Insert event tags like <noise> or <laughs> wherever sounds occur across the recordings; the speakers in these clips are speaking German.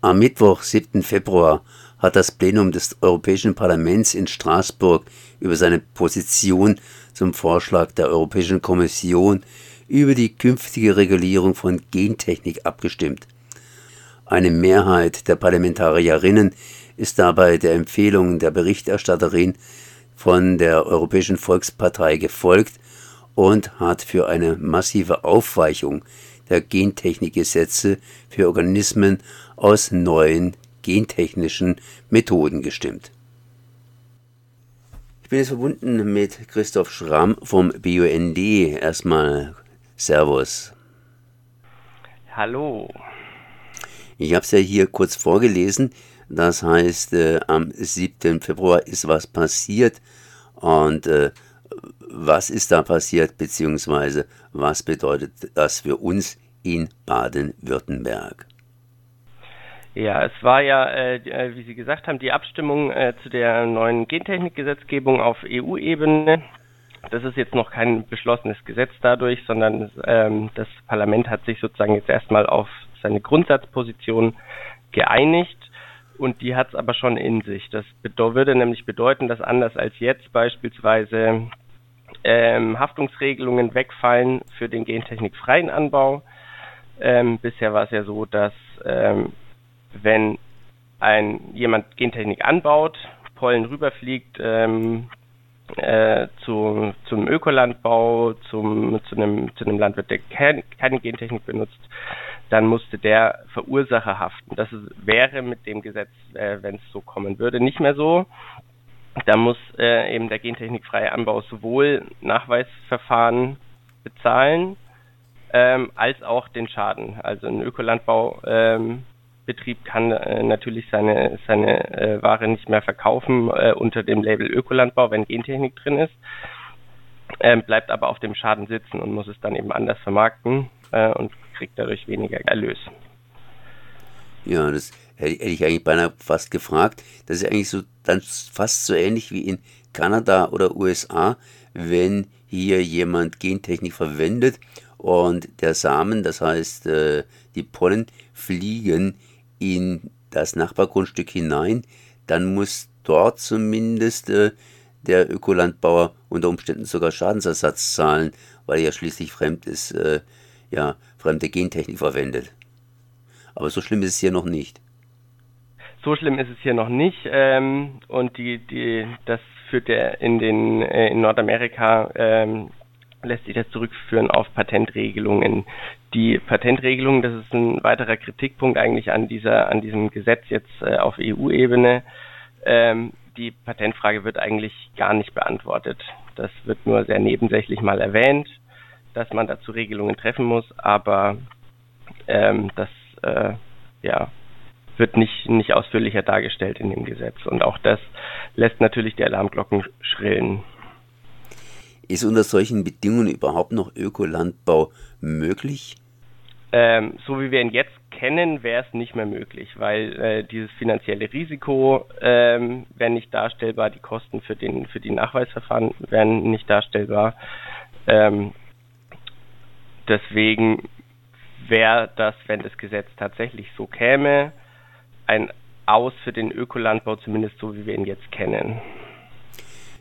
Am Mittwoch, 7. Februar, hat das Plenum des Europäischen Parlaments in Straßburg über seine Position zum Vorschlag der Europäischen Kommission über die künftige Regulierung von Gentechnik abgestimmt. Eine Mehrheit der Parlamentarierinnen ist dabei der Empfehlung der Berichterstatterin von der Europäischen Volkspartei gefolgt und hat für eine massive Aufweichung der Gentechnikgesetze für Organismen aus neuen gentechnischen Methoden gestimmt. Ich bin jetzt verbunden mit Christoph Schramm vom BUND. Erstmal Servus. Hallo. Ich habe es ja hier kurz vorgelesen. Das heißt, äh, am 7. Februar ist was passiert. Und äh, was ist da passiert, beziehungsweise was bedeutet das für uns in Baden-Württemberg? Ja, es war ja, äh, äh, wie Sie gesagt haben, die Abstimmung äh, zu der neuen Gentechnikgesetzgebung auf EU-Ebene. Das ist jetzt noch kein beschlossenes Gesetz dadurch, sondern ähm, das Parlament hat sich sozusagen jetzt erstmal auf seine Grundsatzposition geeinigt und die hat es aber schon in sich. Das würde nämlich bedeuten, dass anders als jetzt beispielsweise ähm, Haftungsregelungen wegfallen für den gentechnikfreien Anbau. Ähm, bisher war es ja so, dass ähm, wenn ein jemand Gentechnik anbaut, Pollen rüberfliegt ähm, äh, zu, zum Ökolandbau, zum, zu, einem, zu einem Landwirt, der kein, keine Gentechnik benutzt, dann musste der Verursacher haften. Das ist, wäre mit dem Gesetz, äh, wenn es so kommen würde, nicht mehr so. Da muss äh, eben der gentechnikfreie Anbau sowohl Nachweisverfahren bezahlen, ähm, als auch den Schaden. Also ein Ökolandbau ähm, kann äh, natürlich seine, seine äh, Ware nicht mehr verkaufen äh, unter dem Label Ökolandbau, wenn Gentechnik drin ist, ähm, bleibt aber auf dem Schaden sitzen und muss es dann eben anders vermarkten äh, und kriegt dadurch weniger Erlös. Ja, das hätte ich eigentlich beinahe fast gefragt. Das ist eigentlich so dann fast so ähnlich wie in Kanada oder USA, wenn hier jemand Gentechnik verwendet und der Samen, das heißt äh, die Pollen, fliegen in das Nachbargrundstück hinein, dann muss dort zumindest äh, der Ökolandbauer unter Umständen sogar Schadensersatz zahlen, weil er ja schließlich fremd ist, äh, ja, fremde Gentechnik verwendet. Aber so schlimm ist es hier noch nicht. So schlimm ist es hier noch nicht. Ähm, und die, die, das führt der in den äh, in Nordamerika ähm, lässt sich das zurückführen auf Patentregelungen. Die Patentregelung, das ist ein weiterer Kritikpunkt eigentlich an dieser, an diesem Gesetz jetzt äh, auf EU-Ebene. Ähm, die Patentfrage wird eigentlich gar nicht beantwortet. Das wird nur sehr nebensächlich mal erwähnt, dass man dazu Regelungen treffen muss, aber ähm, das äh, ja, wird nicht, nicht ausführlicher dargestellt in dem Gesetz. Und auch das lässt natürlich die Alarmglocken schrillen. Ist unter solchen Bedingungen überhaupt noch Ökolandbau möglich? Ähm, so wie wir ihn jetzt kennen, wäre es nicht mehr möglich, weil äh, dieses finanzielle Risiko ähm, wäre nicht darstellbar, die Kosten für den für die Nachweisverfahren wären nicht darstellbar. Ähm, deswegen wäre das, wenn das Gesetz tatsächlich so käme, ein Aus für den Ökolandbau, zumindest so wie wir ihn jetzt kennen.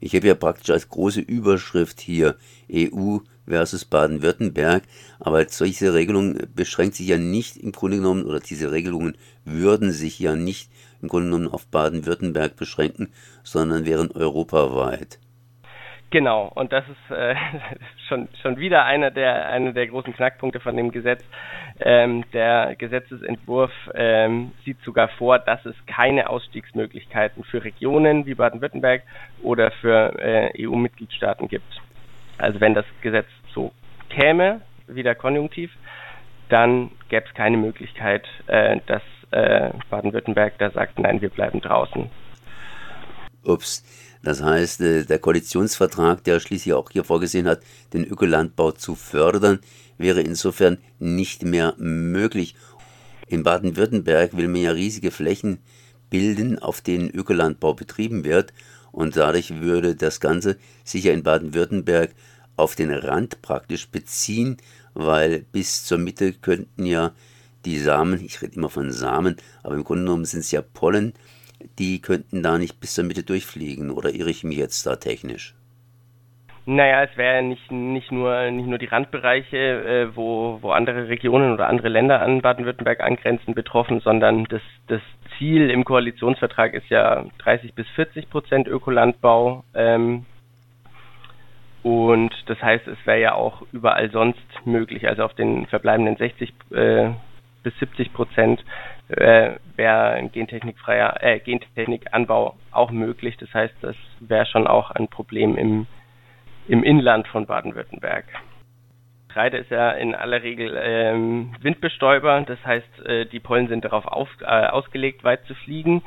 Ich habe ja praktisch als große Überschrift hier EU versus Baden-Württemberg, aber solche Regelung beschränkt sich ja nicht im Grunde genommen, oder diese Regelungen würden sich ja nicht im Grunde genommen auf Baden-Württemberg beschränken, sondern wären europaweit. Genau, und das ist äh, <laughs> schon, schon wieder einer der, einer der großen Knackpunkte von dem Gesetz. Ähm, der Gesetzesentwurf ähm, sieht sogar vor, dass es keine Ausstiegsmöglichkeiten für Regionen wie Baden-Württemberg oder für äh, EU-Mitgliedstaaten gibt. Also wenn das Gesetz so käme, wieder konjunktiv, dann gäbe es keine Möglichkeit, äh, dass äh, Baden-Württemberg da sagt, nein, wir bleiben draußen. Ups. Das heißt, äh, der Koalitionsvertrag, der schließlich auch hier vorgesehen hat, den Ökolandbau zu fördern, wäre insofern nicht mehr möglich. In Baden-Württemberg will man ja riesige Flächen bilden, auf denen Ökolandbau betrieben wird. Und dadurch würde das Ganze sich ja in Baden-Württemberg auf den Rand praktisch beziehen, weil bis zur Mitte könnten ja die Samen, ich rede immer von Samen, aber im Grunde genommen sind es ja Pollen, die könnten da nicht bis zur Mitte durchfliegen. Oder irre ich mich jetzt da technisch? Naja, es wäre nicht, nicht, nur, nicht nur die Randbereiche, äh, wo, wo andere Regionen oder andere Länder an Baden-Württemberg angrenzen, betroffen, sondern das, das Ziel im Koalitionsvertrag ist ja 30 bis 40 Prozent Ökolandbau. Ähm, und das heißt, es wäre ja auch überall sonst möglich, also auf den verbleibenden 60 äh, bis 70 Prozent äh, wäre ein gentechnikfreier äh, Gentechnikanbau auch möglich. Das heißt, das wäre schon auch ein Problem im im Inland von Baden-Württemberg. Getreide ist ja in aller Regel ähm, Windbestäuber, das heißt, äh, die Pollen sind darauf auf, äh, ausgelegt, weit zu fliegen.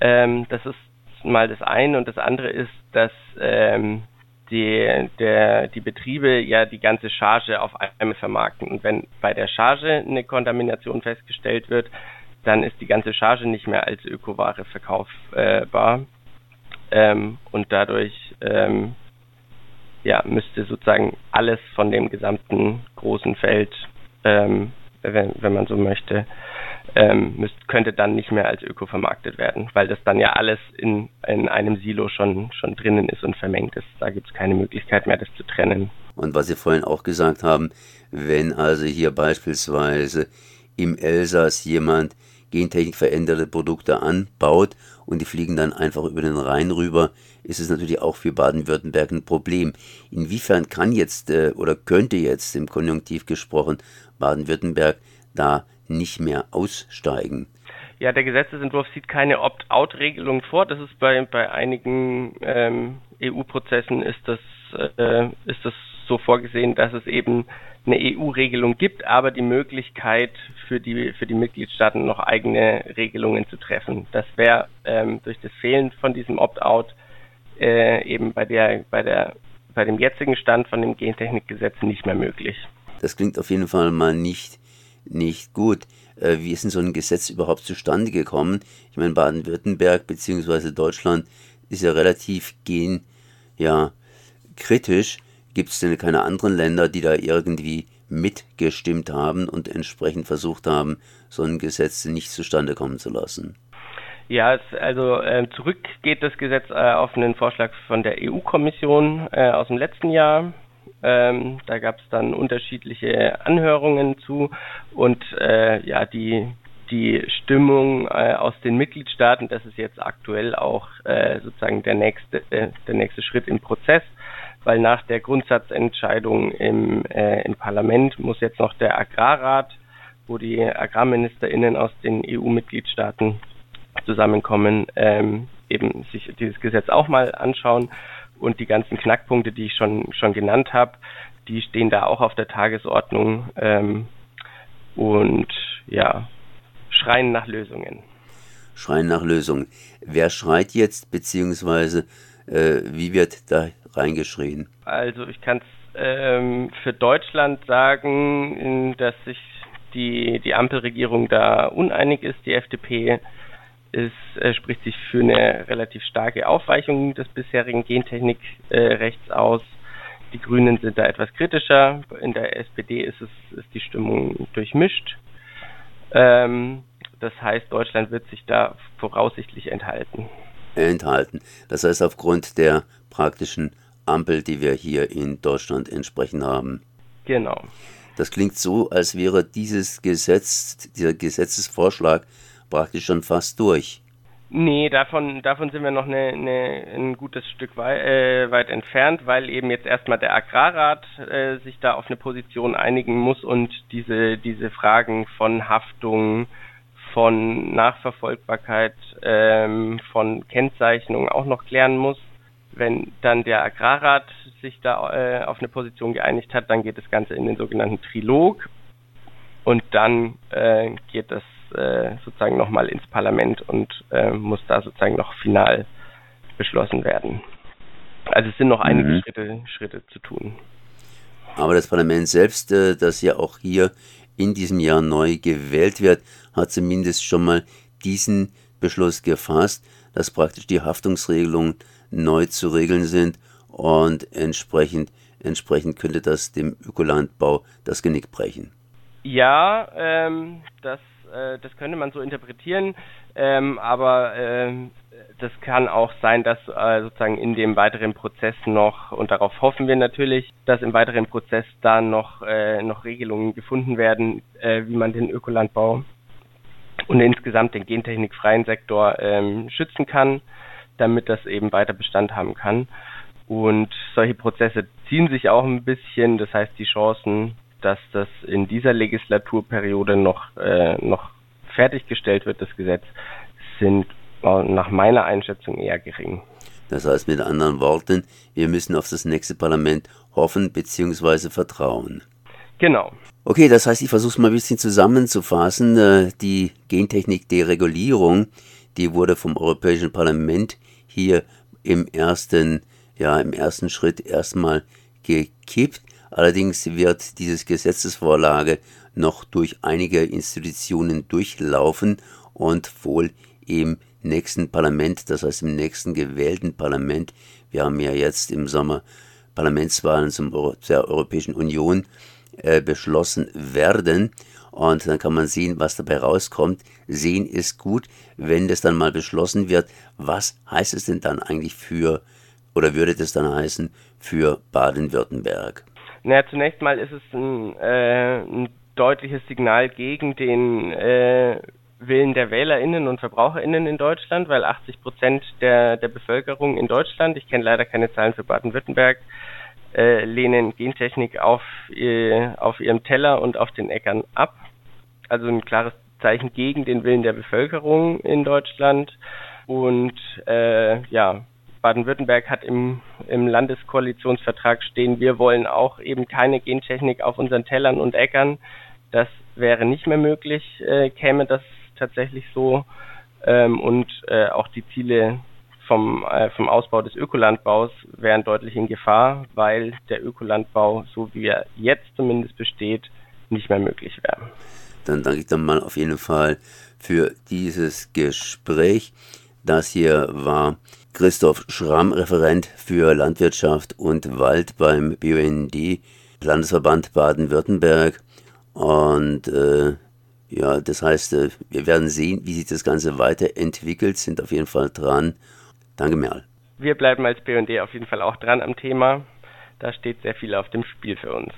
Ähm, das ist mal das eine und das andere ist, dass ähm, die, der, die Betriebe ja die ganze Charge auf einmal vermarkten. Und wenn bei der Charge eine Kontamination festgestellt wird, dann ist die ganze Charge nicht mehr als Ökoware verkaufbar. Ähm, und dadurch ähm, ja, müsste sozusagen alles von dem gesamten großen Feld, ähm, wenn, wenn man so möchte, ähm, müsst, könnte dann nicht mehr als Öko vermarktet werden, weil das dann ja alles in, in einem Silo schon, schon drinnen ist und vermengt ist. Da gibt es keine Möglichkeit mehr, das zu trennen. Und was Sie vorhin auch gesagt haben, wenn also hier beispielsweise im Elsass jemand gentechnik veränderte Produkte anbaut und die fliegen dann einfach über den Rhein rüber, ist es natürlich auch für Baden-Württemberg ein Problem. Inwiefern kann jetzt äh, oder könnte jetzt im Konjunktiv gesprochen Baden-Württemberg da nicht mehr aussteigen? Ja, der Gesetzesentwurf sieht keine Opt-out-Regelung vor. Das ist bei, bei einigen ähm, EU-Prozessen ist äh, ist das so vorgesehen, dass es eben eine EU-Regelung gibt, aber die Möglichkeit für die für die Mitgliedstaaten noch eigene Regelungen zu treffen. Das wäre ähm, durch das Fehlen von diesem Opt-out äh, eben bei der bei der bei dem jetzigen Stand von dem Gentechnikgesetz nicht mehr möglich. Das klingt auf jeden Fall mal nicht nicht gut. Äh, wie ist denn so ein Gesetz überhaupt zustande gekommen? Ich meine, Baden-Württemberg bzw. Deutschland ist ja relativ gen ja kritisch Gibt es denn keine anderen Länder, die da irgendwie mitgestimmt haben und entsprechend versucht haben, so ein Gesetz nicht zustande kommen zu lassen? Ja, also äh, zurück geht das Gesetz äh, auf einen Vorschlag von der EU-Kommission äh, aus dem letzten Jahr. Ähm, da gab es dann unterschiedliche Anhörungen zu und äh, ja, die die Stimmung äh, aus den Mitgliedstaaten, das ist jetzt aktuell auch äh, sozusagen der nächste der nächste Schritt im Prozess weil nach der Grundsatzentscheidung im, äh, im Parlament muss jetzt noch der Agrarrat, wo die AgrarministerInnen aus den EU-Mitgliedstaaten zusammenkommen, ähm, eben sich dieses Gesetz auch mal anschauen und die ganzen Knackpunkte, die ich schon schon genannt habe, die stehen da auch auf der Tagesordnung ähm, und ja schreien nach Lösungen. Schreien nach Lösungen. Wer schreit jetzt beziehungsweise äh, wie wird da reingeschrien? Also ich kann es ähm, für Deutschland sagen, dass sich die, die Ampelregierung da uneinig ist. Die FDP ist, äh, spricht sich für eine relativ starke Aufweichung des bisherigen Gentechnikrechts äh, aus. Die Grünen sind da etwas kritischer. In der SPD ist es ist die Stimmung durchmischt. Ähm, das heißt, Deutschland wird sich da voraussichtlich enthalten. Enthalten. Das heißt, aufgrund der praktischen Ampel, die wir hier in Deutschland entsprechend haben. Genau. Das klingt so, als wäre dieses Gesetz, dieser Gesetzesvorschlag praktisch schon fast durch. Nee, davon, davon sind wir noch eine, eine, ein gutes Stück wei äh, weit entfernt, weil eben jetzt erstmal der Agrarrat äh, sich da auf eine Position einigen muss und diese, diese Fragen von Haftung, von Nachverfolgbarkeit, ähm, von Kennzeichnung auch noch klären muss. Wenn dann der Agrarrat sich da äh, auf eine Position geeinigt hat, dann geht das Ganze in den sogenannten Trilog und dann äh, geht das äh, sozusagen nochmal ins Parlament und äh, muss da sozusagen noch final beschlossen werden. Also es sind noch einige mhm. Schritte, Schritte zu tun. Aber das Parlament selbst, äh, das ja auch hier in diesem Jahr neu gewählt wird, hat zumindest schon mal diesen Beschluss gefasst, dass praktisch die Haftungsregelungen neu zu regeln sind und entsprechend, entsprechend könnte das dem Ökolandbau das Genick brechen. Ja, ähm, das, äh, das könnte man so interpretieren, ähm, aber ähm, das kann auch sein, dass äh, sozusagen in dem weiteren Prozess noch, und darauf hoffen wir natürlich, dass im weiteren Prozess da noch, äh, noch Regelungen gefunden werden, äh, wie man den Ökolandbau und insgesamt den gentechnikfreien Sektor ähm, schützen kann, damit das eben weiter Bestand haben kann. Und solche Prozesse ziehen sich auch ein bisschen, das heißt die Chancen, dass das in dieser Legislaturperiode noch, äh, noch fertiggestellt wird, das Gesetz, sind nach meiner Einschätzung eher gering. Das heißt mit anderen Worten, wir müssen auf das nächste Parlament hoffen bzw. vertrauen. Genau. Okay, das heißt, ich versuche es mal ein bisschen zusammenzufassen. Äh, die Gentechnik-Deregulierung, die wurde vom Europäischen Parlament hier im ersten, ja, im ersten Schritt erstmal gekippt. Allerdings wird dieses Gesetzesvorlage noch durch einige Institutionen durchlaufen und wohl im nächsten Parlament, das heißt im nächsten gewählten Parlament, wir haben ja jetzt im Sommer Parlamentswahlen zum Euro, der Europäischen Union äh, beschlossen werden. Und dann kann man sehen, was dabei rauskommt. Sehen ist gut. Wenn das dann mal beschlossen wird, was heißt es denn dann eigentlich für, oder würde das dann heißen, für Baden-Württemberg? Naja, zunächst mal ist es ein, äh, ein deutliches Signal gegen den äh, Willen der WählerInnen und VerbraucherInnen in Deutschland, weil 80 Prozent der, der Bevölkerung in Deutschland, ich kenne leider keine Zahlen für Baden-Württemberg, äh, lehnen Gentechnik auf, äh, auf ihrem Teller und auf den Äckern ab. Also ein klares Zeichen gegen den Willen der Bevölkerung in Deutschland. Und äh, ja, Baden-Württemberg hat im, im Landeskoalitionsvertrag stehen, wir wollen auch eben keine Gentechnik auf unseren Tellern und Äckern. Das wäre nicht mehr möglich, äh, käme das tatsächlich so. Ähm, und äh, auch die Ziele vom, äh, vom Ausbau des Ökolandbaus wären deutlich in Gefahr, weil der Ökolandbau, so wie er jetzt zumindest besteht, nicht mehr möglich wäre. Dann danke ich dann mal auf jeden Fall für dieses Gespräch. Das hier war Christoph Schramm, Referent für Landwirtschaft und Wald beim BUND, Landesverband Baden-Württemberg. Und äh, ja, das heißt, äh, wir werden sehen, wie sich das Ganze weiterentwickelt, sind auf jeden Fall dran. Danke, Merl. Wir bleiben als BND auf jeden Fall auch dran am Thema. Da steht sehr viel auf dem Spiel für uns.